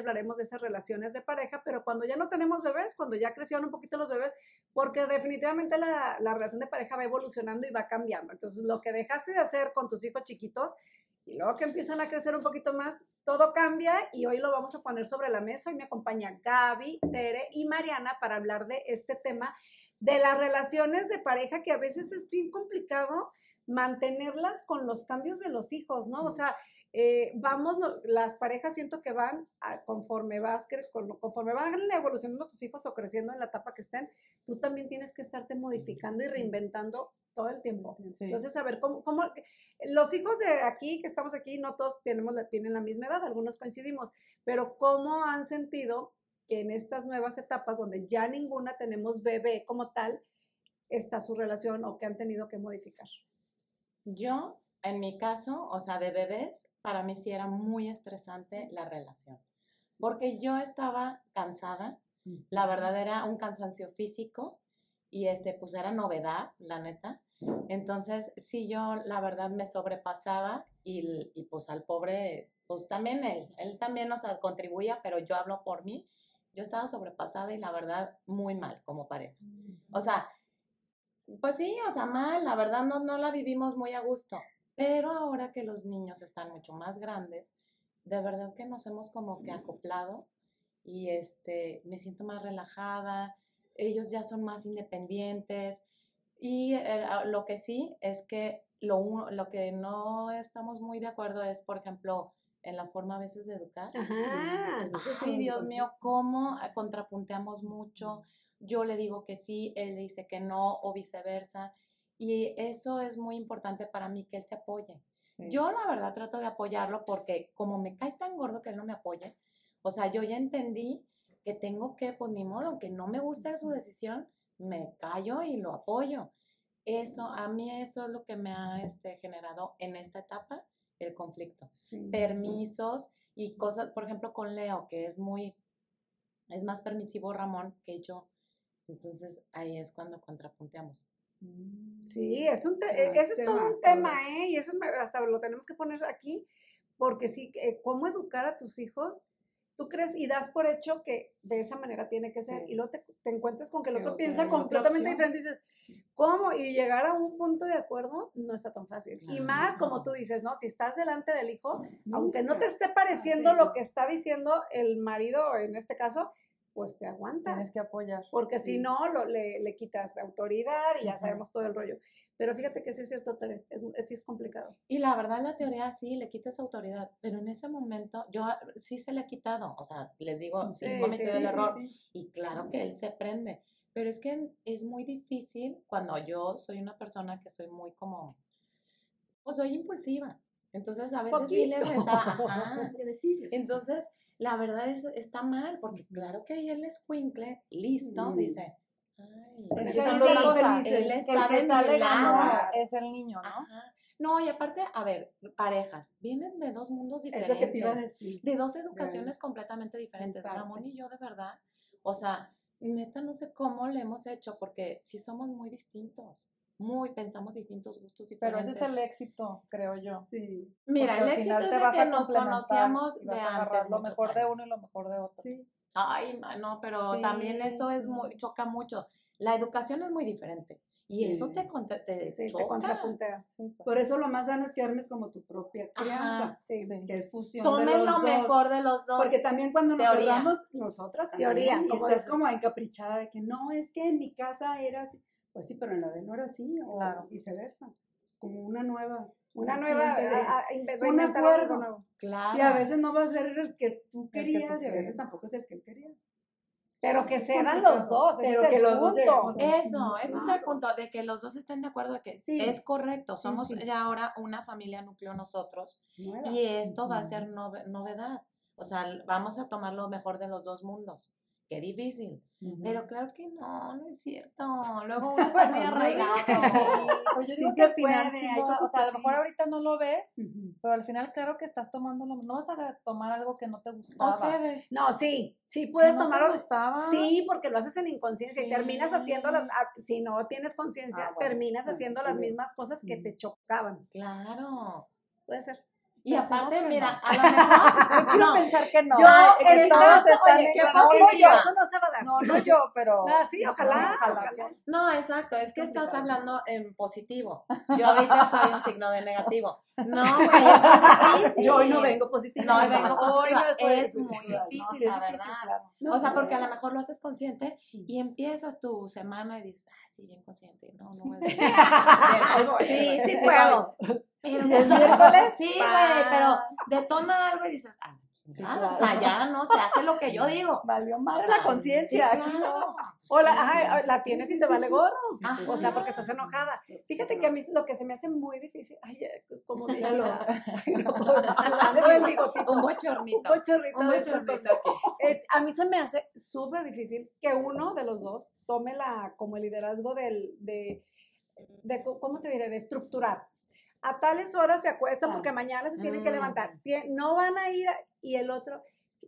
hablaremos de esas relaciones de pareja, pero cuando ya no tenemos bebés, cuando ya crecieron un poquito los bebés, porque definitivamente la, la relación de pareja va evolucionando y va cambiando. Entonces, lo que dejaste de hacer con tus hijos chiquitos y luego que empiezan a crecer un poquito más, todo cambia y hoy lo vamos a poner sobre la mesa y me acompaña Gaby, Tere y Mariana para hablar de este tema de las relaciones de pareja que a veces es bien complicado mantenerlas con los cambios de los hijos, ¿no? O sea, eh, vamos, las parejas siento que van conforme vas, conforme van evolucionando tus hijos o creciendo en la etapa que estén, tú también tienes que estarte modificando y reinventando todo el tiempo. Entonces, a ver, ¿cómo, ¿cómo, los hijos de aquí, que estamos aquí, no todos tenemos, tienen la misma edad, algunos coincidimos, pero ¿cómo han sentido que en estas nuevas etapas donde ya ninguna tenemos bebé como tal, está su relación o que han tenido que modificar? Yo, en mi caso, o sea, de bebés, para mí sí era muy estresante la relación, porque yo estaba cansada, la verdad era un cansancio físico y este, pues era novedad, la neta. Entonces, sí, yo la verdad me sobrepasaba y, y pues al pobre, pues también él, él también nos contribuía, pero yo hablo por mí, yo estaba sobrepasada y la verdad muy mal como pareja. O sea, pues sí, o sea, mal, la verdad no, no la vivimos muy a gusto. Pero ahora que los niños están mucho más grandes, de verdad que nos hemos como que acoplado y este, me siento más relajada, ellos ya son más independientes y eh, lo que sí es que lo, lo que no estamos muy de acuerdo es, por ejemplo, en la forma a veces de educar. Ajá. sí, Dios mío, cómo contrapunteamos mucho. Yo le digo que sí, él dice que no o viceversa. Y eso es muy importante para mí, que él te apoye. Yo la verdad trato de apoyarlo porque como me cae tan gordo que él no me apoye, o sea, yo ya entendí que tengo que, pues ni modo, aunque no me guste su decisión, me callo y lo apoyo. Eso, a mí eso es lo que me ha este, generado en esta etapa el conflicto. Permisos y cosas, por ejemplo, con Leo, que es muy, es más permisivo Ramón que yo. Entonces ahí es cuando contrapunteamos. Sí, es un e, eso es todo un tema, ¿eh? Y eso hasta lo tenemos que poner aquí, porque sí, eh, cómo educar a tus hijos tú crees y das por hecho que de esa manera tiene que ser y luego te, encuentras con que el otro piensa completamente diferente y dices, ¿cómo? Y llegar a un punto de acuerdo no está tan fácil. Y más como tú dices, ¿no? Si estás delante del hijo, aunque no te esté pareciendo lo que está diciendo el marido en este caso, pues te aguantas. Tienes que apoyar. Porque si no, le, le, quitas autoridad y ya sabemos todo el rollo. Pero fíjate que sí es cierto, es, sí es complicado. Y la verdad, la teoría sí, le quitas autoridad, pero en ese momento yo sí se le he quitado, o sea, les digo, sí, cometió el error y claro que él se prende, pero es que es muy difícil cuando yo soy una persona que soy muy como, pues soy impulsiva, entonces a veces sí le ajá, entonces la verdad es, está mal, porque claro que ahí él es cuincle, listo, dice, es que son felices. El, que sale es el niño, ¿no? No, y aparte, a ver, parejas, vienen de dos mundos diferentes. De dos educaciones completamente diferentes. Ramón y yo, de verdad, o sea, neta, no sé cómo le hemos hecho, porque sí somos muy distintos. Muy, pensamos distintos gustos diferentes. Pero ese es el éxito, creo yo. Sí. Mira, el éxito es de que nos conocíamos de antes. Lo mejor de uno y lo mejor de otro. Sí. Ay, no, pero también eso es muy, choca mucho. La educación es muy diferente. Y eso te, te, sí, te contrapuntea. Pues. Por eso lo más sano es que armes como tu propia crianza, sí, que es fusión Tomen de los lo mejor de los dos. Porque también cuando nos hablamos, nosotras teoría, como es como encaprichada de que no, es que en mi casa era así. Pues sí, pero en la de no era así, o claro. viceversa. como una nueva una nueva, un acuerdo nuevo. Claro. Y a veces no va a ser el que tú querías y a veces tampoco es el que él quería. Pero que se dan los dos, pero que los dos Eso, eso es el punto, de que los dos estén de acuerdo de que sí. es correcto, somos ya ahora una familia núcleo nosotros y esto va a ser novedad. O sea, vamos a tomar lo mejor de los dos mundos qué difícil. Pero claro que no, no es cierto. Luego uno está muy arraigado. Oye, sí, sí, o sea, a lo mejor ahorita no lo ves, pero al final claro que estás tomando, no vas a tomar algo que no te gustaba. No, sí, sí puedes no tomar Sí, porque lo haces en inconsciencia y terminas haciendo, las, ah, si no tienes conciencia, ah, terminas haciendo las mismas cosas que te chocaban. Claro. Puede ser. Y aparte, mira, a lo mejor. quiero no. pensar que no. Yo, que en todos caso, están oye, en ¿qué no, pasa? no, Que yo. Eso no se va a dar. No, no yo, pero. Ah, sí, ojalá. Ojalá ojalá. No, exacto, es que estás hablando en positivo. Yo ahorita soy un signo de negativo. No, güey, es difícil. Yo hoy no vengo positiva. No, hoy vengo Hoy positiva. no estoy es muy No, difícil, sí es la difícil, verdad. claro. No, o sea, porque a no. lo mejor lo haces consciente Sí. y empiezas tu semana y dices, ah, sí, bien consciente. No, no voy a decir. Ahí voy, Sí, sí puedo. Pero ¿Y el miércoles? Sí, güey, pero detona algo y dices, ah, Sí, claro. o sea, ya no se hace lo que yo digo. Valió más O sea, la conciencia. sí, claro. no. O la, ajá, la tienes Sí, y te vale gorro. Ajá. O sea, porque estás enojada. Fíjate que a mí lo que se me hace muy difícil, ay, pues como ay, no Un bochornito. Un bochornito. Eh, a mí se me hace súper difícil que uno de los dos tome la, como el liderazgo del, de, de, ¿cómo te diré? De estructurar. A tales horas se acuesta Ah. porque mañana se tienen que Mm. levantar. No van a ir, y el otro,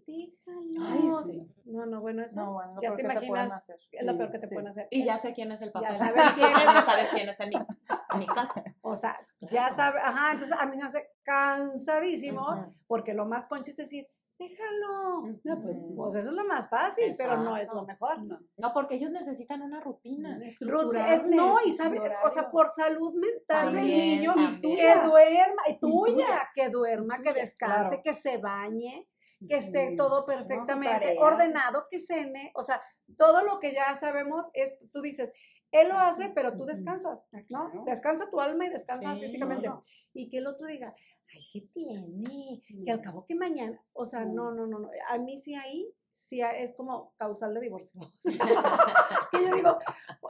déjalo. Ay, sí. No, no, bueno, eso No, bueno, ya te imaginas, es lo peor que te sí. pueden hacer. Y ya sé quién es el papel. saben quién es. Ya sabes quién es en mi, en mi casa. O sea, ya sabe, ajá, entonces a mí se me hace cansadísimo porque lo más concha es decir, déjalo. No, pues, pues eso es lo más fácil, pero no es lo mejor. No. No, porque ellos necesitan una rutina. Ruth, es- no, y sabe, o sea, por salud mental del niño, también. que duerma, y Y tuya, tuya. que duerma, que descanse, claro. que se bañe, que esté todo No, perfectamente ordenado, que cene, o sea, todo lo que ya sabemos es, tú dices, él lo hace, pero tú descansas, Ah, ¿no? claro. Descansa tu alma y descansa Sí, físicamente. no, no. Y que el otro diga, ay, ¿qué tiene? Que al cabo que mañana, o sea, no, no, no, no. A mí sí ahí, sí es como causal de divorcio. que yo digo,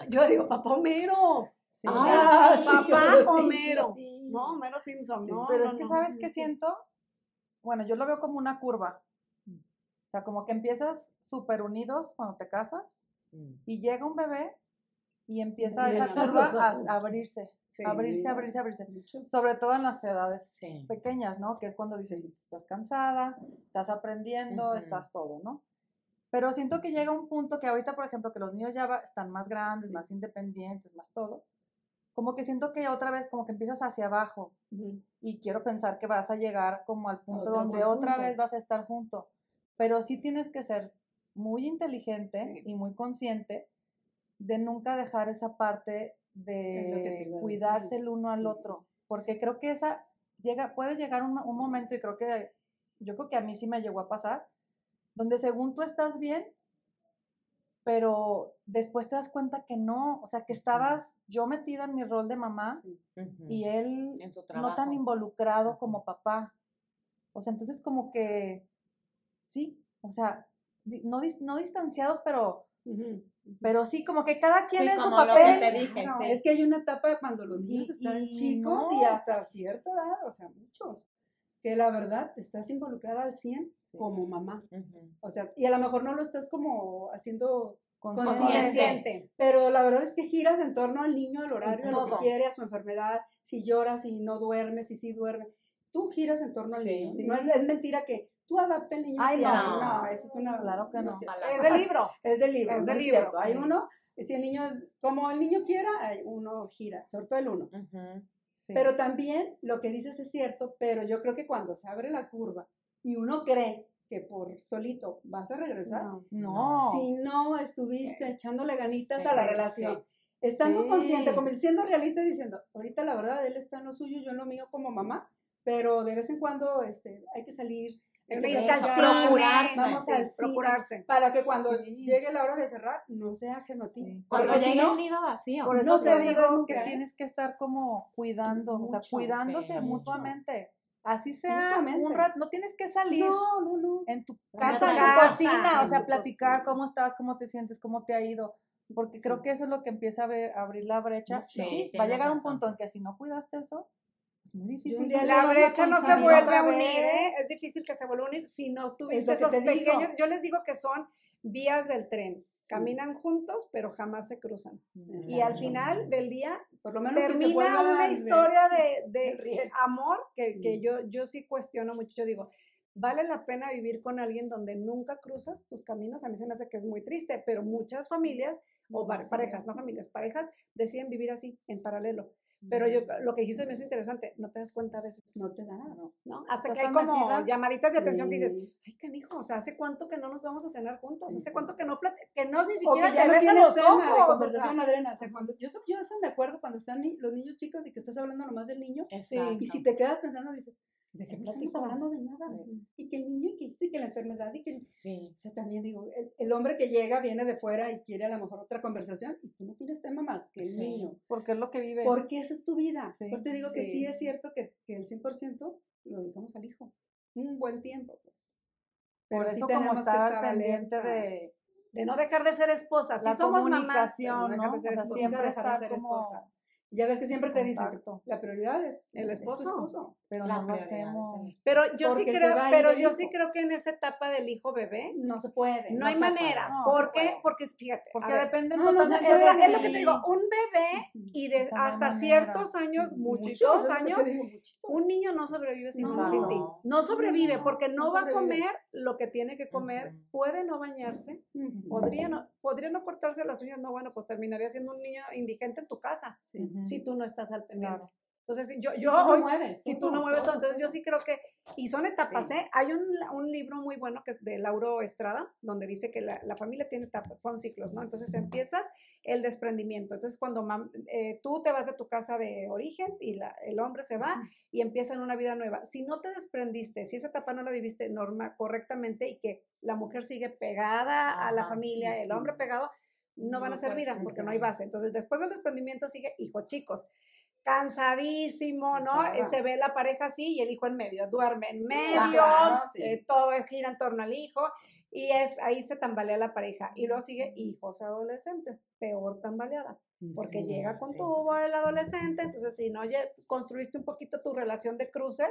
yo digo, papá Homero. Sí, Ah, sí, papá sí, Homero. No, Homero Simpson, no. pero no, es que, no. ¿sabes qué siento? Bueno, yo lo veo como una curva. O sea, como que empiezas súper unidos cuando te casas y llega un bebé y empieza Y esa curva a, abrirse, Sí. abrirse, abrirse, abrirse. Mucho. Sobre todo en las edades Sí. pequeñas, ¿no? Que es cuando dices, estás cansada, estás aprendiendo, Ujú. estás todo, ¿no? Pero siento que llega un punto que ahorita, por ejemplo, que los niños ya va- están más grandes, más independientes, más todo, como que siento que otra vez como que empiezas hacia abajo Ujú. y quiero pensar que vas a llegar como al punto otro donde otra vez vas a estar junto. Pero sí tienes que ser muy inteligente Sí. y muy consciente de nunca dejar esa parte de cuidarse el uno al otro, porque creo que esa llega puede llegar un, un momento y creo que yo creo que a mí sí me llegó a pasar donde según tú estás bien pero después te das cuenta que no, o sea, que estabas yo metida en mi rol de mamá Sí. Y él en su no tan involucrado como papá. O sea, entonces como que, sí, o sea, no, no distanciados, pero, Pero sí, como que cada quien Sí, en su que papel. te dije, No, sí. Es que hay una etapa cuando los niños Y- están y chicos y hasta cierta edad, o sea, muchos, que la verdad estás involucrada al 100 Sí. como mamá. O sea, y a lo mejor no lo estás como haciendo, consciente. Pero la verdad es que giras en torno al niño, al horario, a lo que quiere, a su enfermedad, si llora, si no duerme, si sí duerme. Tú giras en torno al Sí. niño. Sí. No es, es mentira que tú adaptes al niño. Ay, no. no, eso es una. Claro que no. es del libro. Es del libro. Es del libro, cierto. Hay sí. uno, si el niño, como el niño quiera, hay- uno gira, sobre todo el uno. Ujú. Sí. Pero también lo que dices es cierto, pero yo creo que cuando se abre la curva y uno cree que por solito vas a regresar, No. no. si no estuviste echándole ganitas Sí, a la sí. relación, estando Sí. consciente, como siendo realista y diciendo, ahorita la verdad él está en lo suyo, yo en lo mío como mamá, pero de vez en cuando este, hay que salir, procurarse, vamos sí, procurarse. para que cuando Sí. llegue la hora de cerrar no sea ti. Sí. Cuando llegue no, el nido vacío. Por eso no se digo que ¿eh? tienes que estar como cuidando, o sea, mucho, cuidándose sí, mucho. mutuamente. Así sea un rato, no tienes que salir no, no, no. en tu casa, en tu casa, cocina, o sea, platicar cocina. cómo estás, cómo te sientes, cómo te ha ido, porque creo Sí. que eso es lo que empieza a abrir, a abrir la brecha. Sí, sí, va a llegar un razón. punto en que si no cuidaste eso, es muy difícil. La brecha no se vuelve a unir. ¿eh? Es difícil que se vuelva a unir si no tuviste esos pequeños. Yo les digo que son vías del tren. Caminan juntos, pero jamás se cruzan. Y al final del día Por lo menos termina una historia de, de amor que, Sí. que yo, yo sí cuestiono mucho. Yo digo, ¿vale la pena vivir con alguien donde nunca cruzas tus caminos? A mí se me hace que es muy triste, pero muchas familias, o parejas, no familias, parejas, deciden vivir así, en paralelo. Pero yo, lo que dijiste me es interesante, no te das cuenta a veces, No te das. ¿no? Hasta Estás que hay como metida. llamaditas de atención que dices, ay, canijo, o sea, ¿hace cuánto que no nos vamos a cenar juntos? ¿Hace cuánto que no que no ni siquiera te no tienes los de ojos? o sea, conversación, Adriana. O sea, cuando, yo, eso- yo eso me acuerdo cuando están los niños chicos y que estás hablando nomás del niño. Exacto. Y si te quedas pensando, dices, ¿de qué no estamos hablando de nada. Sí. Y que el niño, y que esto, y que la enfermedad, y que... el- Sí. O sea, también digo, el, el hombre que llega viene de fuera y quiere a lo mejor otra conversación y tú no tienes tema más que el Sí. niño. Porque es lo que vives. Porque esa es tu vida. Sí, Por te digo que sí sí. es cierto que, que el 100% lo dedicamos al hijo. Un buen tiempo, pues. Por sí eso como tenemos que estar estar pendiente de De no dejar de ser esposa. Sí la somos mamás, pero comunicación, ¿no? de O ser sea, esposa. siempre dejar de estar ser como esposa. Ya ves que siempre te dicen la prioridad es El es tu esposo. pero La no es hacemos. Pero yo sí Porque creo, pero yo sí creo que en esa etapa del hijo bebé No se puede. no, no hay manera. puede, no se ¿Por qué? puede. Porque fíjate, Porque depende no, totalmente de es lo que te digo, un bebé y de hasta manera. ciertos años, muchitos años, un niño no sobrevive sin, sin ti. No sobrevive porque no, va a comer lo que tiene que comer, puede no bañarse, podría no, podría no cortarse las uñas, no, bueno, pues terminaría siendo un niño indigente en tu casa Si tú no estás al pendiente. Claro. Entonces, yo, yo no hoy, mueves. si tú no mueves todo, entonces yo sí creo que, y son etapas, Sí. ¿eh? Hay un, un libro muy bueno que es de Lauro Estrada, donde dice que la, la familia tiene etapas, son ciclos, ¿no? Entonces empiezas el desprendimiento. Entonces, cuando mam- eh, tú te vas de tu casa de origen y la- el hombre se va y empiezan una vida nueva. Si no te desprendiste, si esa etapa no la viviste norma, correctamente y que la mujer sigue pegada a la familia, el hombre pegado, no van a ser puedes vida porque no hay base. Entonces, después del desprendimiento sigue hijos chicos. Cansadísimo, ¿no? Cansada. Eh, Se ve la pareja así y el hijo en medio, duerme en medio, claro, sí. eh, todo gira en torno al hijo y es ahí se tambalea la pareja. Y luego sigue hijos adolescentes, peor tambaleada porque Sí, llega con sí. tu el adolescente, entonces si no ya construiste un poquito tu relación de cruce,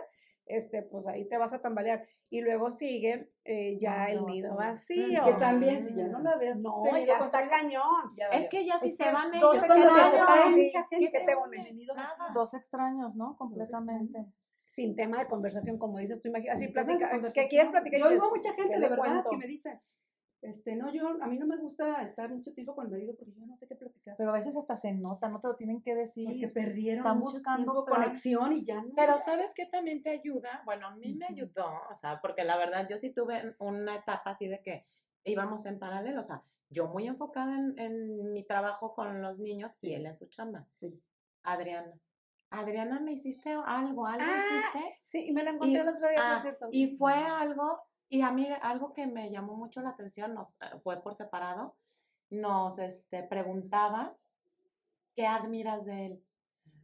este, pues ahí te vas a tambalear. Y luego sigue eh, ya el No, nido sí. vacío. Que también, si ya no la ves. No, ya está cañón. ya Es que ya si se que van dos ellos, se ¿qué quedan te separados, une? mucha ¿Qué gente te une? Dos extraños, ¿no? Completamente. Sin tema de conversación, como dices tú, imagínate. Así ¿qué conversación. quieres platicar? Yo oigo mucha gente, ¿qué de verdad, que me dice, este, no, yo, a mí no me gusta estar mucho tiempo con el marido porque yo no sé qué platicar. Pero a veces hasta se nota, no te lo tienen que decir. Porque perdieron están mucho buscando tiempo, conexión y ya no. Pero ¿sabes qué también te ayuda? Bueno, a mí me ayudó, o sea, porque la verdad yo sí tuve una etapa así de que íbamos en paralelo, o sea, yo muy enfocada en, en mi trabajo con los niños y él en su chamba. Sí. Adriana. Adriana, ¿me hiciste algo? ¿Algo Ah, hiciste? Sí, y me lo encontré Y- el otro día, Ah, por cierto. y fue algo, y a mí algo que me llamó mucho la atención, nos, eh, fue por separado, nos este, preguntaba, ¿qué admiras de él?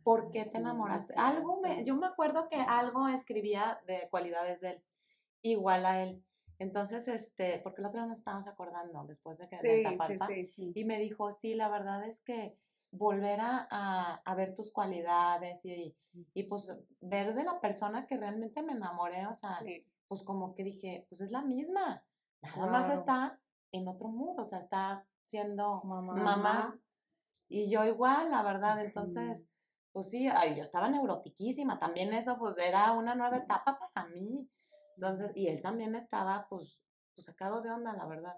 ¿Por qué Sí, te enamoraste? sí, Algo me, yo me acuerdo que algo escribía de cualidades de él, igual a él. Entonces, este, porque el otro día nos estábamos acordando después de que de sí, sí, Tapalpa, y me dijo, sí, la verdad es que volver a, a- a ver tus cualidades y, y pues ver de la persona que realmente me enamoré, o sea. Pues como que dije, pues es la misma, nada más está en otro mood, o sea, está siendo Mamá. mamá, y yo igual, la verdad, entonces, pues sí, ay, yo estaba neurotiquísima, también eso pues era una nueva etapa para mí, entonces, y él también estaba pues, pues sacado de onda, la verdad,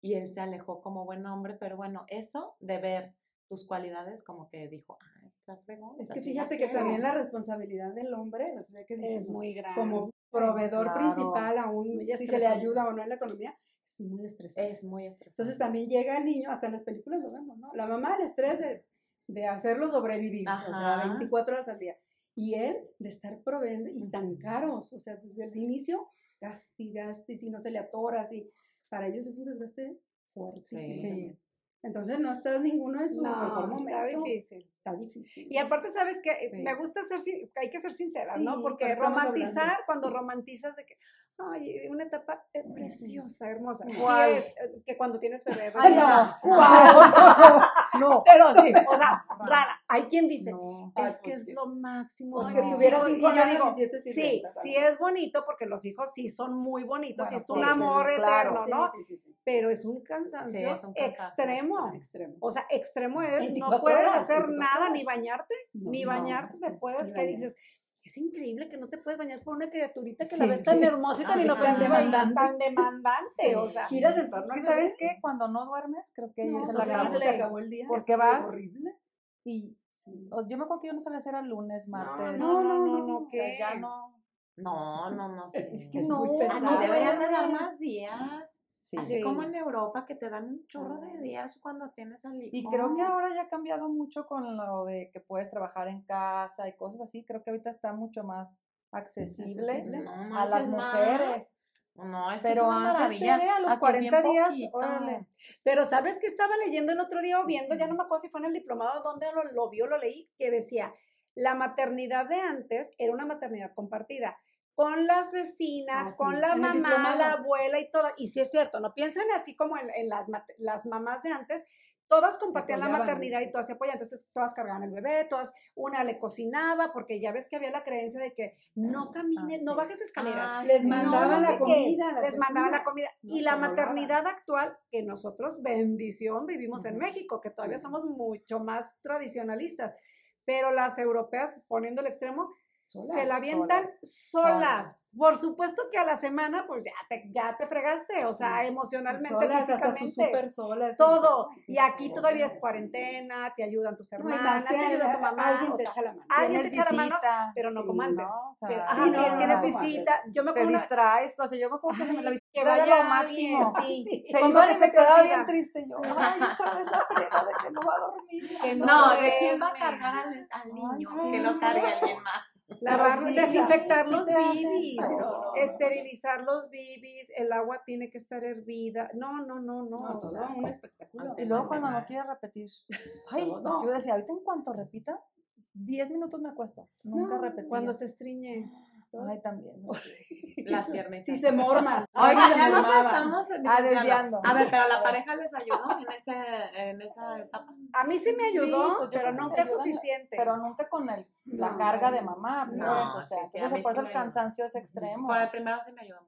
y él se alejó como buen hombre, pero bueno, eso de ver tus cualidades, como que dijo, ah, está fregón. Es que la fíjate que quiero". también la responsabilidad del hombre, sea, que Es dijimos, muy grande. como proveedor Claro. principal, aún si se le ayuda o no en la economía, es muy estresante. Es muy estresante. Entonces también llega el niño, hasta en las películas lo vemos, ¿no? La mamá el estrés de, de hacerlo sobrevivir, o sea, Ajá. 24 horas al día. Y él de estar proveyendo y tan caros, o sea, desde el inicio, gaste gaste, y si no se le atoras, y para ellos es un desgaste fuertísimo. Sí. Entonces no está ninguno en su mejor momento. está difícil. Está difícil. Y aparte, ¿sabes que Sí. Me gusta ser, sin- hay que ser sinceras, Sí, ¿no? Porque romantizar, cuando romantizas de que, ay, una etapa eh, preciosa, hermosa. Sí ¿Cuál? es eh, que cuando tienes bebé. Ay, ¿verdad? no. No. Pero sí, o sea, rara. Hay quien dice, No. Es que pues es sí. lo máximo. Ay, que tuviera cinco años y Sí, sí es bonito porque los hijos sí son muy bonitos y Bueno, es un sí, amor claro, eterno, Sí, ¿no? sí, sí, sí. Pero es un cansancio Sí, es extremo. Extremo. O sea, extremo es, no 24 puedes horas, hacer 24 nada, horas. ni bañarte, No, ni bañarte te puedes, que. Dices, es increíble que no te puedes bañar por una criaturita que Sí, la ves tan sí. hermosa y tan inofensiva y demandante. tan demandante, o sea. Giras en torno Es que sabes qué, cuando no duermes, creo que ahí No, es se la le se te acabó el día. Porque es vas- horrible. Y yo me acuerdo que yo no sabía si era lunes, martes. no, no, no, no, o sea, ya no. No, no, no. Sí. Es que No, es muy pesado. Aquí deberían de dar más días. Sí. Así Sí. como en Europa, que te dan un chorro de días cuando tienes al hijo. Y creo que ahora ya ha cambiado mucho con lo de que puedes trabajar en casa y cosas así. Creo que ahorita está mucho más accesible Accesible. No a las manches más. mujeres. No, es que Pero es una antes. Tere, a los Aquí es 40 bien días, órale. Pero ¿sabes qué estaba leyendo el otro día o viendo? Ya no me acuerdo si fue en el diplomado donde lo, lo vio, lo leí, que decía, la maternidad de antes era una maternidad compartida con las vecinas, Ah, sí, con la mamá, diplomado. la abuela y todo. Y sí es cierto, no piensen así como en, en las, las mamás de antes, todas compartían la maternidad y todas se apoyaban. Entonces todas cargaban el bebé, todas, una le cocinaba, porque ya ves que había la creencia de que no camines, no sí. bajes escaleras. Ah, Les sí. mandaban no la sé comida les mandaban la comida. no y la maternidad actual, que nosotros, bendición, vivimos en. México, que todavía Sí. somos mucho más tradicionalistas. Pero las europeas, poniendo el extremo, Solas, se la avientan solas, solas. solas. Por supuesto que a la semana, pues ya te, ya te fregaste, o sea, Sí. emocionalmente, solas, hasta solas. todo. Sí, Y aquí sí, todavía es cuarentena, te ayudan tus No, hermanas, más te ayuda tu mamá. alguien te echa la mano. alguien te echa la mano, pero no como antes. ¿no? O sea, Pero, sí, ajá, no, tienes- no, no, visita. Yo me te distraes, o sea, yo me acuerdo que la que vaya lo máximo. sí. Se ¿Cómo iba y se quedaba bien triste. Yo, ay, otra vez la frega de que no va a dormir. Que no. ¿de quién va a cargar al, al niño? sí. Que lo cargue alguien más. Lavar, sí, desinfectar sí los bibis, pero- no, no. esterilizar los bibis, el agua tiene que estar hervida. No, no, no, no. No, o todo sea, un espectáculo. Y luego cuando no quiere repetir. Ay, yo decía, ahorita en cuanto repita, 10 minutos me acuesto. Nunca No, repetía. cuando se estriñe. Ay, también. ¿no? Las piernitas. Sí, se morman. Oiga, Se ya nos estamos Ah, desviando. A ver, pero la pareja les ayudó en, ese, en esa etapa. A mí sí me Sí, ayudó, pues yo pero nunca es suficiente. Pero nunca con el, la No, carga no, de mamá. no. pues, o sea, sí, sí, entonces por sí eso el ayudó. cansancio es extremo. Por el primero sí me ayudó.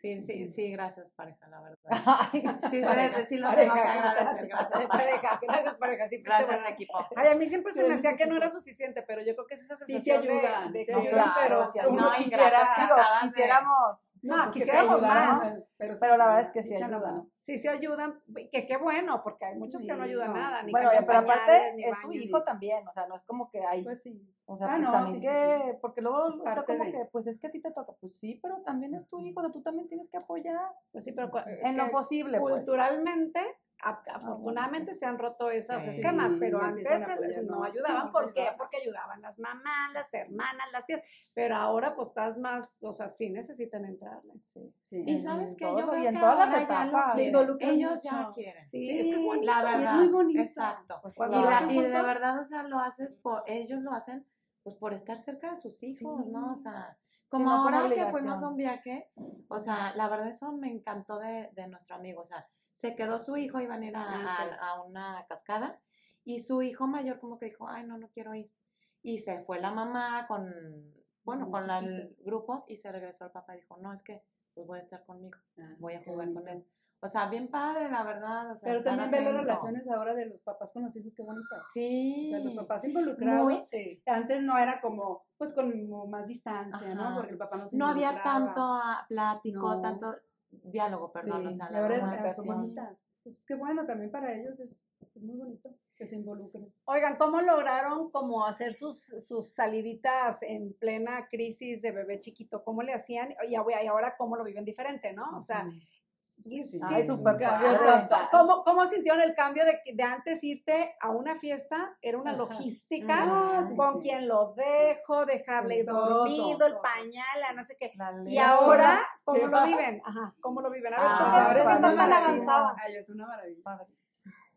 Sí, sí, sí, gracias pareja, la verdad. Sí, Pareja, sí lo tengo que pareja, agradecer. gracias, pareja, gracias pareja, sí Gracias, equipo. Ay, a mí siempre se me hacía que no era suficiente, pero yo creo que es esa Sí, te sensación de- ayudan. de, sí que- ayudan, pero sí ayudan. quisiera... digo, de- quisiéramos. No, pues, te quisiéramos ayudaran, más. Pero, Pero la verdad es que sí echan la ayuda. mano. sí se ayudan, que qué bueno, porque hay muchos que no Sí, ayudan no, nada. sí. Ni Bueno, pero pañales, aparte ni es su hijo también, o sea, no es como que hay, Pues sí. o sea, Ah, pues no, también sí, sí, que, porque luego Es está como de- que, pues es que a ti te toca, pues sí, pero también es tu hijo, o sea, tú también tienes que apoyar Pues sí, pero cua- en lo posible, pues. culturalmente, a- afortunadamente se han roto esos Sí, esquemas, pero antes apoyar, no ¿no? ayudaban. No, ¿Por qué? Porque ayudaban las mamás, las hermanas, las tías, pero ahora pues estás más, o sea, sí necesitan entrarle. Sí. Sí. Y En sabes que yo creo y en que todas las ahora ya lo etapas. quieren. Ellos ya mucho. quieren. Sí, Sí, es que es bonito. La y es verdad. muy bonito. Exacto. Pues y, la, y de verdad, o sea, lo haces por, ellos lo hacen pues por estar cerca de sus hijos, ¿no? O sea, como ahora que fuimos a un viaje, o sea, la verdad eso me encantó de, de nuestro amigo, o sea, se quedó su hijo, iban a ir a, Ah, a- a una cascada, y su hijo mayor como que dijo, ay, no, no quiero ir. Y se fue la mamá con, bueno, Muy con la- el grupo, y se regresó el papá y dijo, no, es que pues voy a estar conmigo, Ah, voy a jugar con él. O sea, bien padre, la verdad. O sea, Pero también ver las relaciones ahora de los papás con los hijos, qué bonitas. Sí. O sea, los papás involucrados. Muy- Sí. Antes no era como, pues con más distancia, Ajá. ¿no? Porque el papá no se no había tanto ah, plático, No. tanto diálogo, perdón, Sí, o sea, la verdad es que son bonitas. Entonces, qué bueno, también para ellos es, es muy bonito que se involucren. Oigan, ¿cómo lograron como hacer sus, sus saliditas en plena crisis de bebé chiquito? ¿Cómo le hacían? Y ahora- y ahora cómo lo viven diferente, ¿no? O sea, sí, Ay, sí. ¿Cómo, ¿Cómo sintieron el cambio de, que- de antes irte a una fiesta? Era una Ajá. logística, Ah, sí, con sí. quien lo dejo, dejarle Sí, todo, dormido, el pañal, no sé qué. La Y ahora, ¿cómo ¿Qué lo vas? viven? Ajá, ¿cómo lo viven? A ver, Ah, pues ahora es una avanzada. Ay, es una maravilla. Padre.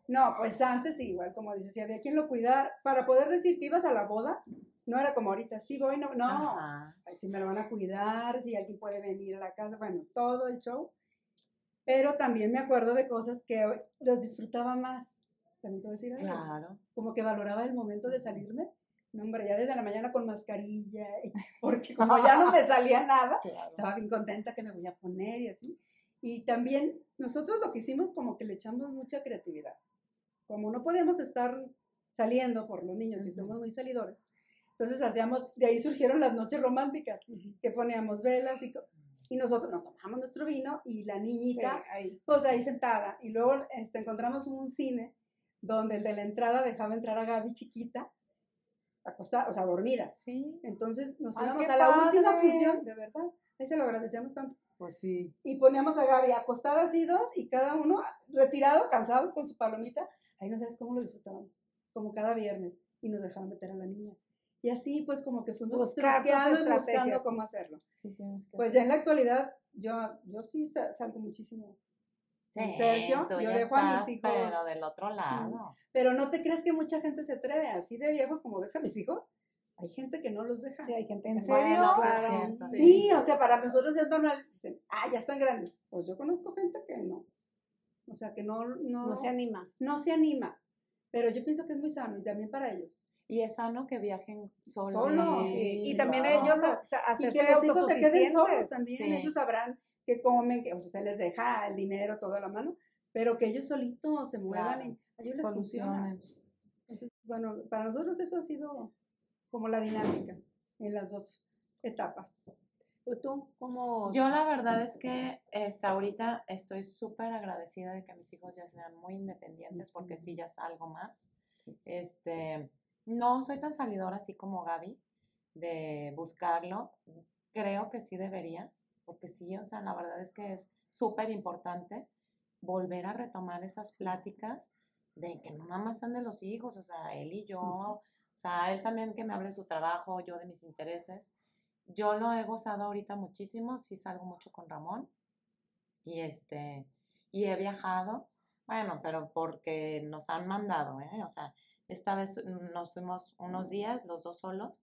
No, pues antes igual, como dices, si había quien lo cuidara, para poder decir que ibas a la boda, no era como ahorita, sí voy, no, no. Ay, si me lo van a cuidar, si alguien puede venir a la casa, bueno, todo el show. Pero también me acuerdo de cosas que las disfrutaba más. También te voy a decir algo. Claro. Como que valoraba el momento de salirme. No, hombre, ya desde la mañana con mascarilla, porque como ya no me salía nada, Claro. estaba bien contenta que me voy a poner y así. Y también nosotros lo que hicimos como que le echamos mucha creatividad. Como no podíamos estar saliendo por los niños y Ujú. somos muy salidores, entonces hacíamos, de ahí surgieron las noches románticas, que poníamos velas y, y nosotros nos tomamos nuestro vino y la Sí, niñita, ahí. pues ahí sentada. Y luego este, encontramos un cine donde el de la entrada dejaba entrar a Gaby chiquita, acostada, o sea, dormida. Sí. Entonces nos Ay, íbamos a la última padre. función, de verdad. Ahí se lo agradecemos tanto. Pues sí. Y poníamos a Gaby acostada así dos y cada uno retirado, cansado con su palomita. Ahí no sabes cómo lo disfrutábamos, como cada viernes. Y nos dejaban meter a la niña. Y así pues como que fuimos Buscar y buscando cómo hacerlo. sí Pues ya en la actualidad yo, yo sí sa- salgo muchísimo. Sí, Sergio, yo dejo a mis estás, hijos. Pero del otro lado. Pero no te crees que mucha gente se atreve así de viejos como ves a mis hijos. Hay gente que no los deja. Sí, hay gente ¿En serio? Bueno, sí, Claro. cierto. Sí, o sea, para nosotros es normal. Dicen, ah, ya están grandes. Pues yo conozco gente que no. O sea, que no, no, no se anima. no se anima. Pero yo pienso que es muy sano y también para ellos. Y es sano que viajen solos. Solos, Sí, Y también ellos a- Y que los hijos se queden solos también. Sí. Ellos sabrán que comen, que o sea, se les deja el dinero todo a la mano, pero que ellos solitos se muevan Claro. y a ellos les funciona. Entonces, bueno, para nosotros eso ha sido como la dinámica en las dos etapas. ¿Y ¿Tú cómo? Yo la verdad es que este, ahorita estoy súper agradecida de que mis hijos ya sean muy independientes porque sí ya es algo más. Este, no soy tan salidora así como Gaby de buscarlo. Creo que sí debería, porque sí, o sea, la verdad es que es súper importante volver a retomar esas pláticas de que no nada más sean de los hijos, o sea, él y yo, o sea, él también que me hable de su trabajo, yo de mis intereses. Yo lo he gozado ahorita muchísimo, sí salgo mucho con Ramón y este, y he viajado, bueno, pero porque nos han mandado, ¿eh? O sea, esta vez nos fuimos unos días, los dos solos,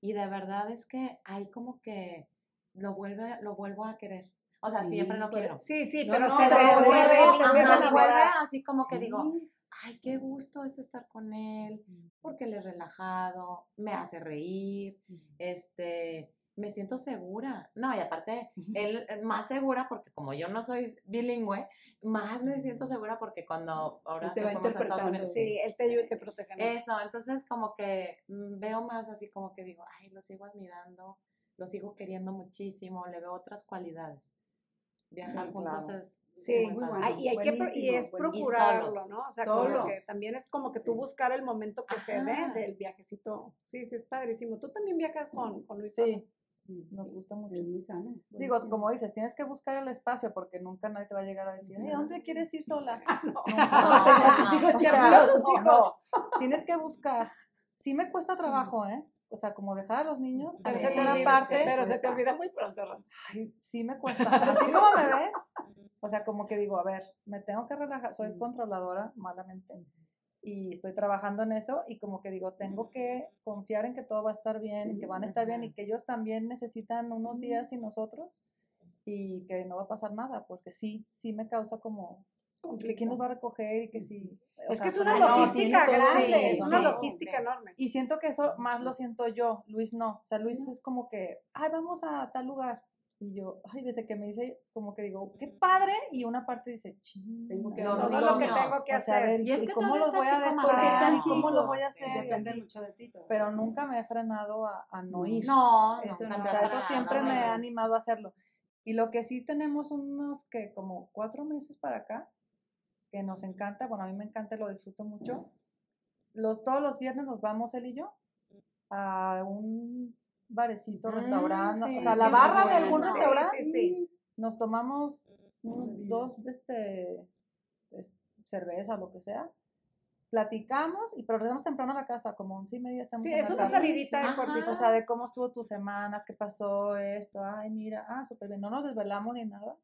y de verdad es que hay como que lo, vuelve, lo vuelvo a querer. O sea, Sí, siempre lo quiero. Sí, sí, No, pero no, se te ajá, empiezas a Ajá, me vuelve así como que digo. Ay, qué gusto es estar con él, porque él es relajado, me hace reír, este, me siento segura. No, y aparte, él eh, más segura porque como yo no soy bilingüe, más me siento segura porque cuando ahora te que fuimos a Estados. Unidos, Sí, él te, ayu- te protege. eso, entonces como que veo más así como que digo, ay, lo sigo admirando, lo sigo queriendo muchísimo, le veo otras cualidades. Viajar Sí, juntos claro. es Sí, muy bueno. Ay, y, hay que pro- y buenísimo, es. Y procurarlo. ¿no? O sea, como que Solos. también es como que Sí. tú buscar el momento que se dé del viajecito. Sí, sí, es padrísimo. Tú también viajas con, con Luis. Sí, Sí, nos gusta mucho. Es muy sano. Digo, buenísimo. como dices, tienes que buscar el espacio porque nunca nadie te va a llegar a decir, "Ay, ¿a dónde quieres ir sola? No, No, no, no, hijos. no. Tienes que buscar. Sí me cuesta trabajo, ¿eh? O sea, como dejar a los niños, Pero a se veces te una olvida, parte, pero se te olvida muy pronto. Ay, sí me cuesta. Así como me ves, o sea, como que digo, a ver, me tengo que relajar, soy controladora malamente y estoy trabajando en eso y como que digo, tengo que confiar en que todo va a estar bien y que van a estar bien y que ellos también necesitan unos días sin nosotros y que no va a pasar nada, porque sí, sí me causa como que quién nos va a recoger y que o Es sea, que es una no, logística todo, grande, sí, es una sí. logística Sí. enorme. Y siento que eso más lo siento yo, Luis no. O sea, Luis es como que, ay, vamos a tal lugar. Y yo, ay, desde que me dice, como que digo, qué padre. Y una parte dice, ching, Tengo que Los Todo no, lo que tengo que o sea, a hacer. ver, Y es ¿y que cómo está voy a dejar? Porque están ¿Y ¿Cómo lo chicos, voy a hacer? Y depende así. mucho de ti. todo. Pero nunca me he frenado a, a no ir. No, Eso no, O sea, eso siempre no, me no, ha no. animado a hacerlo. Y lo que sí tenemos unos que como cuatro meses para acá, que nos encanta, bueno, a mí me encanta y lo disfruto mucho. Los, todos los viernes nos vamos él y yo a un barecito, Mm, restaurante, sí, o sea, sí, la barra de algún restaurante, sí, sí. nos tomamos un- dos este, es- cerveza, lo que sea, platicamos y pero regresamos temprano a la casa, como once y media estamos Sí, en es la una casa. salidita de Ajá. cortito. O sea, de cómo estuvo tu semana, qué pasó esto, ay, mira, ah, súper bien. No nos desvelamos ni nada,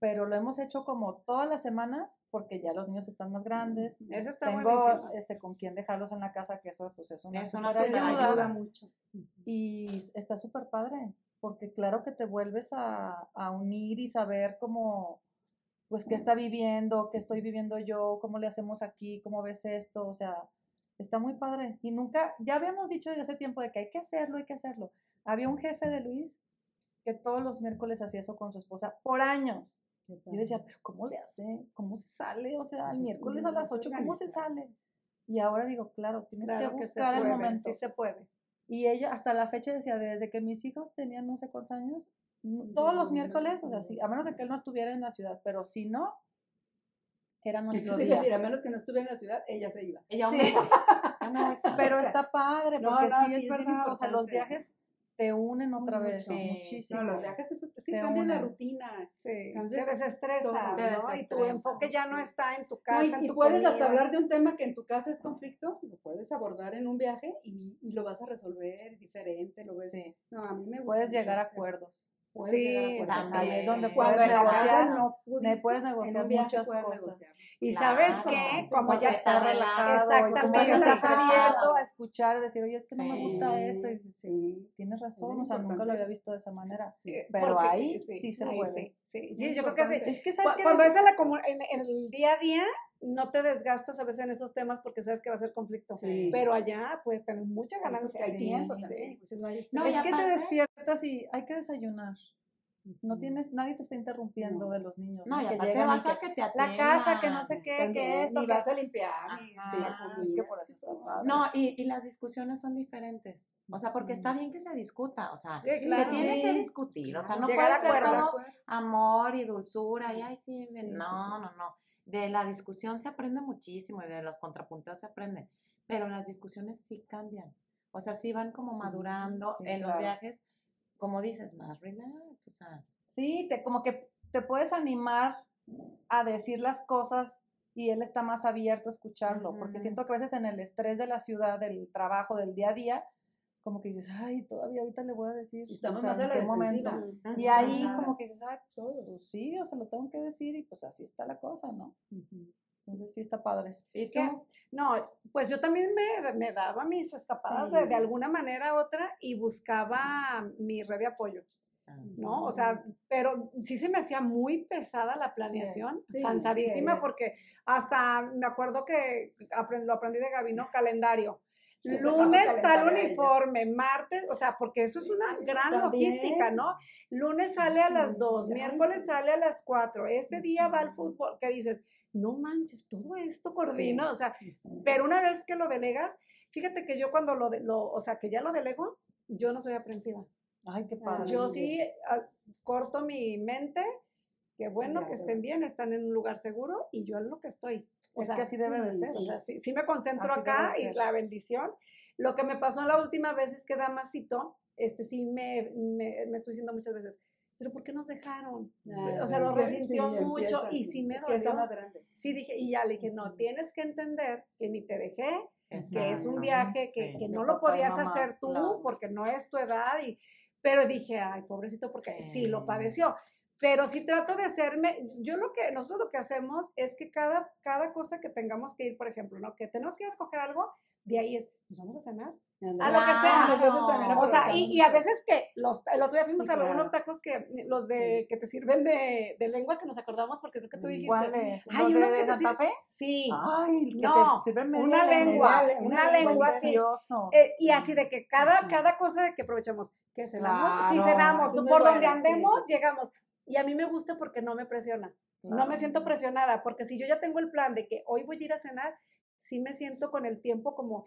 pero lo hemos hecho como todas las semanas porque ya los niños están más grandes. Eso está Tengo buenísimo. este, con quién dejarlos en la casa, que eso pues es una, Es una súper súper ayuda. ayuda mucho. Y está súper padre, porque claro que te vuelves a, a unir y saber cómo, pues, qué está viviendo, qué estoy viviendo yo, cómo le hacemos aquí, cómo ves esto, o sea, está muy padre. Y nunca, ya habíamos dicho desde hace tiempo de que hay que hacerlo, hay que hacerlo. Había un jefe de Luis que todos los miércoles hacía eso con su esposa por años. Yo decía, pero ¿cómo le hace? ¿Cómo se sale? O sea, el Sí, miércoles sí, a las es 8, ¿cómo se sale? Y ahora digo, claro, tienes Claro que que buscar el puede, momento. Sí se puede. Y ella hasta la fecha decía, desde que mis hijos tenían no sé cuántos años, todos los No, miércoles, o sea, no. sí, a menos de que él no estuviera en la ciudad, pero si no, Era nuestro Entonces, día. decir, a menos que no estuviera en la ciudad, ella se iba. Ella yo me sola. Pero está padre, No, porque no, sí, sí, es es verdad, o sea, los viajes te unen otra vez, Sí, muchísimo. No, los viajes es, es que Te cambian la rutina. Sí, te desestresa, todo. ¿no? Te Y tu enfoque ya no sí. está en tu No, casa, y, en y tu puedes hasta hablar de un tema que en tu casa es conflicto, lo puedes abordar en un viaje y, y lo vas a resolver diferente, lo ves. Sí. No, a mí me gusta Puedes mucho llegar a acuerdos. Puedes Sí, llegar a acuerdos. también. Es donde Cuando puedes negociar. no pudiste, puedes en un negociar viaje muchas puedes cosas. negociar. Y Claro, sabes qué, como ya está relajado, que Exactamente. estás abierto a escuchar, decir, oye, es que no me Sí. gusta esto. Y dices, Sí. tienes razón, bien o sea, nunca lo había visto de esa manera. sí. Pero Porque- ahí sí se ahí puede. Sí, sí, sí, yo creo que sí. Es que, ¿sabes qué? Cuando es en, la en el día a día, no te desgastas a veces en esos temas porque sabes que va a ser conflicto. Sí. Pero allá puedes tener mucha ganancia. hay Sí, tiempo sí. también. pues, no hay estrés. No, es que te despiertas y hay que desayunar. No Ujú. tienes, nadie te está interrumpiendo No. de los niños. No, y Que aparte llegan y vas a que, que te La atiendan. casa, que no sé qué, que esto, que vas a limpiar, la es que por eso está. No, y, y las discusiones son diferentes. O sea, porque está bien que se discuta. O sea, Sí, se tiene que Sí. discutir. O sea, no Llegar puede ser todo amor y dulzura. Y ay, sí, Sí, no, sí, sí. no, no. De la discusión se aprende muchísimo y de los contrapunteos se aprende. Pero las discusiones sí cambian. O sea, sí van como Sí, madurando sí, en los claro. viajes, como dices, más relax. O sea, Sí, te, como que te puedes animar a decir las cosas y él está más abierto a escucharlo, porque siento que a veces en el estrés de la ciudad, del trabajo, del día a día, como que dices, ay, todavía ahorita le voy a decir, Estamos o sea, más a ¿en qué momento? Y ahí como que dices, ay, Todos. pues sí, o sea, lo tengo que decir y pues así está la cosa, ¿no? Entonces sí está padre. ¿y tú? ¿Qué? No, pues yo también me, me daba mis escapadas de, de alguna manera u otra y buscaba mi red de apoyo, Ah, ¿no? O sea, pero sí se me hacía muy pesada la planeación. Sí, cansadísima, sí porque hasta me acuerdo que aprend- lo aprendí de Gaby, ¿no? Calendario. Lunes tal uniforme, martes, o sea, porque eso es una gran también. logística, ¿no? Lunes sale a las 2, ya miércoles sale a las 4, este día va al fútbol, que dices, no manches, todo esto coordino, Sí. o sea, pero una vez que lo delegas, fíjate que yo cuando lo, de- lo o sea, que ya lo delego, yo no soy aprensiva. Ay, qué Ah, padre. Yo sí ah, corto mi mente, que bueno, que estén bien, están en un lugar seguro y yo en lo que estoy. O Es sea, que así debe de sí, ser. o sea, sí, sí me concentro Así acá y la bendición. Lo que me pasó la última vez es que Damasito, este sí me, me, me estoy diciendo muchas veces, pero ¿por qué nos dejaron? Ah, o sea, lo resintió sí, mucho y sí me Es que está dolió. más grande. Sí, dije, y ya le dije, no, tienes que entender que ni te dejé, que es un viaje que, sí. que no lo podías mamá, hacer tú claro. porque no es tu edad y pero dije, ay, pobrecito porque sí. Sí. lo padeció. Pero sí trato de hacerme, yo lo que nosotros lo que hacemos es que cada cada cosa que tengamos que ir, por ejemplo, ¿no? Que tenemos que ir a recoger algo, de ahí es, pues vamos a cenar. A lo que sea. Nosotros también O sea, y, y a veces que los, el otro día fuimos Sí, a claro. algunos tacos que los de que te sirven de, de lengua que nos acordamos porque creo que tú dijiste. ¿Cuál es? Ay, ¿Los unos de que te Santa Fe? Sí. Ay, que No, te sirven media una lengua, media- una una lengua así. Eh, y así de que cada, cada cosa de que aprovechamos, que cenamos, si cenamos, es muy por donde sí, andemos, sí, sí. llegamos. Y a mí me gusta porque no me presiona. No me Claro. siento presionada, porque si yo ya tengo el plan de que hoy voy a ir a cenar, sí me siento con el tiempo como,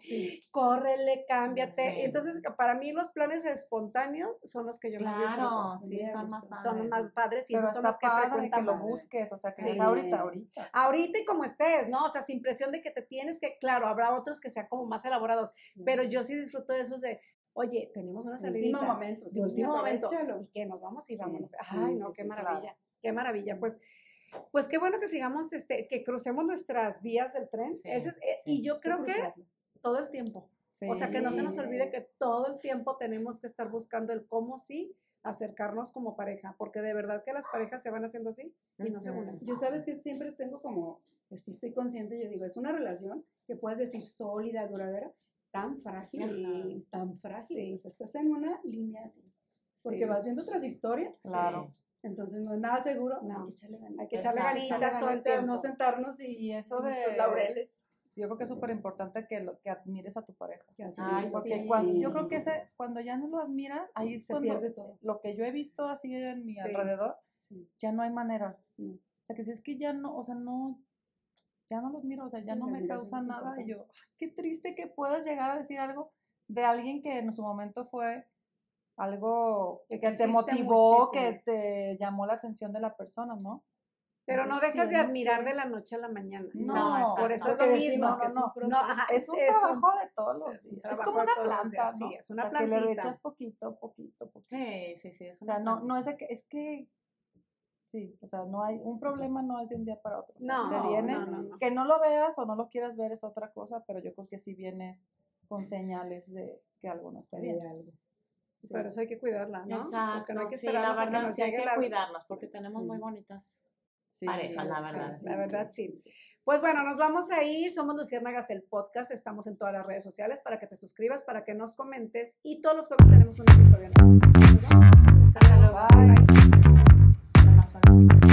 córrele, cámbiate. Sí. Entonces, para mí los planes espontáneos son los que yo más disfruto. Claro, sí, son más padres. Son más padres y Pero esos son los que padre que frecuentamos. lo busques, o sea, que Sí. es ahorita, ahorita. Ahorita y como estés, ¿no? O sea, sin presión de que te tienes que, claro, habrá otros que sean como más elaborados, pero yo sí disfruto de esos de, oye, tenemos una De último momento. de sí, último momento y que nos vamos y Sí, vámonos. sí, Ay, no, sí, qué sí, maravilla, qué maravilla. Pues, pues qué bueno que sigamos, este, que crucemos nuestras vías del tren. Sí, Ese es- eh, sí. Y yo que creo que todo el tiempo. O sea, que no se nos olvide que todo el tiempo tenemos que estar buscando el cómo sí acercarnos como pareja, porque de verdad que las parejas se van haciendo así y no se unen. Yo sabes que siempre tengo como, sí estoy consciente, yo digo, es una relación que puedes decir sólida, duradera, tan frágil, Sí. tan frágil. Sí. O sea, estás en una línea así. Porque Sí. vas viendo otras historias, Claro. entonces no es nada seguro, No. hay que echarle ganitas. Hay que echarle ganitas todo el tiempo. no sentarnos y, Y eso de- sus laureles. Sí, yo creo que es súper importante que, lo, que admires a tu pareja. Ay. Porque sí. cuando, yo creo que ese, cuando ya no lo admira, ahí es se cuando pierde todo. lo que yo he visto así en mi Sí. alrededor, Sí. ya no hay manera. O sea, que si es que ya no, o sea, no, ya no los miro, o sea, ya Sí, no me causa nada. Y yo, ay, qué triste que puedas llegar a decir algo de alguien que en su momento fue algo Que que, te motivó, muchísimo. que te llamó la atención de la persona, ¿no? Pero no dejas de admirar que- de la noche a la mañana. No, por eso es Lo mismo. que no, es un no, ajá, es un es un- trabajo de todos los días. Es como una planta, sí, es una o sea, que le plantita. echas poquito, poquito, poquito. Sí, sí, sí. Es O sea, no, no es de que, es que, sí, o sea, no hay, un problema no es de un día para otro. o sea, No, se viene, no, no, no. que no lo veas o no lo quieras ver es otra cosa, pero yo creo que sí vienes con señales de que algo no está bien. Algo. Sí. Por eso hay que cuidarla, ¿no? Exacto, Porque no hay que sí, la esperarnos a que verdad sí hay que la- cuidarnos porque tenemos Sí. muy bonitas Sí, parejas, la verdad. sí, La verdad, sí. sí. Pues bueno, nos vamos a ir. Somos Luciérnagas el podcast. Estamos en todas las redes sociales para que te suscribas, para que nos comentes. Y todos los jueves tenemos un episodio nuevo. Hasta luego. Bye. Bye. one.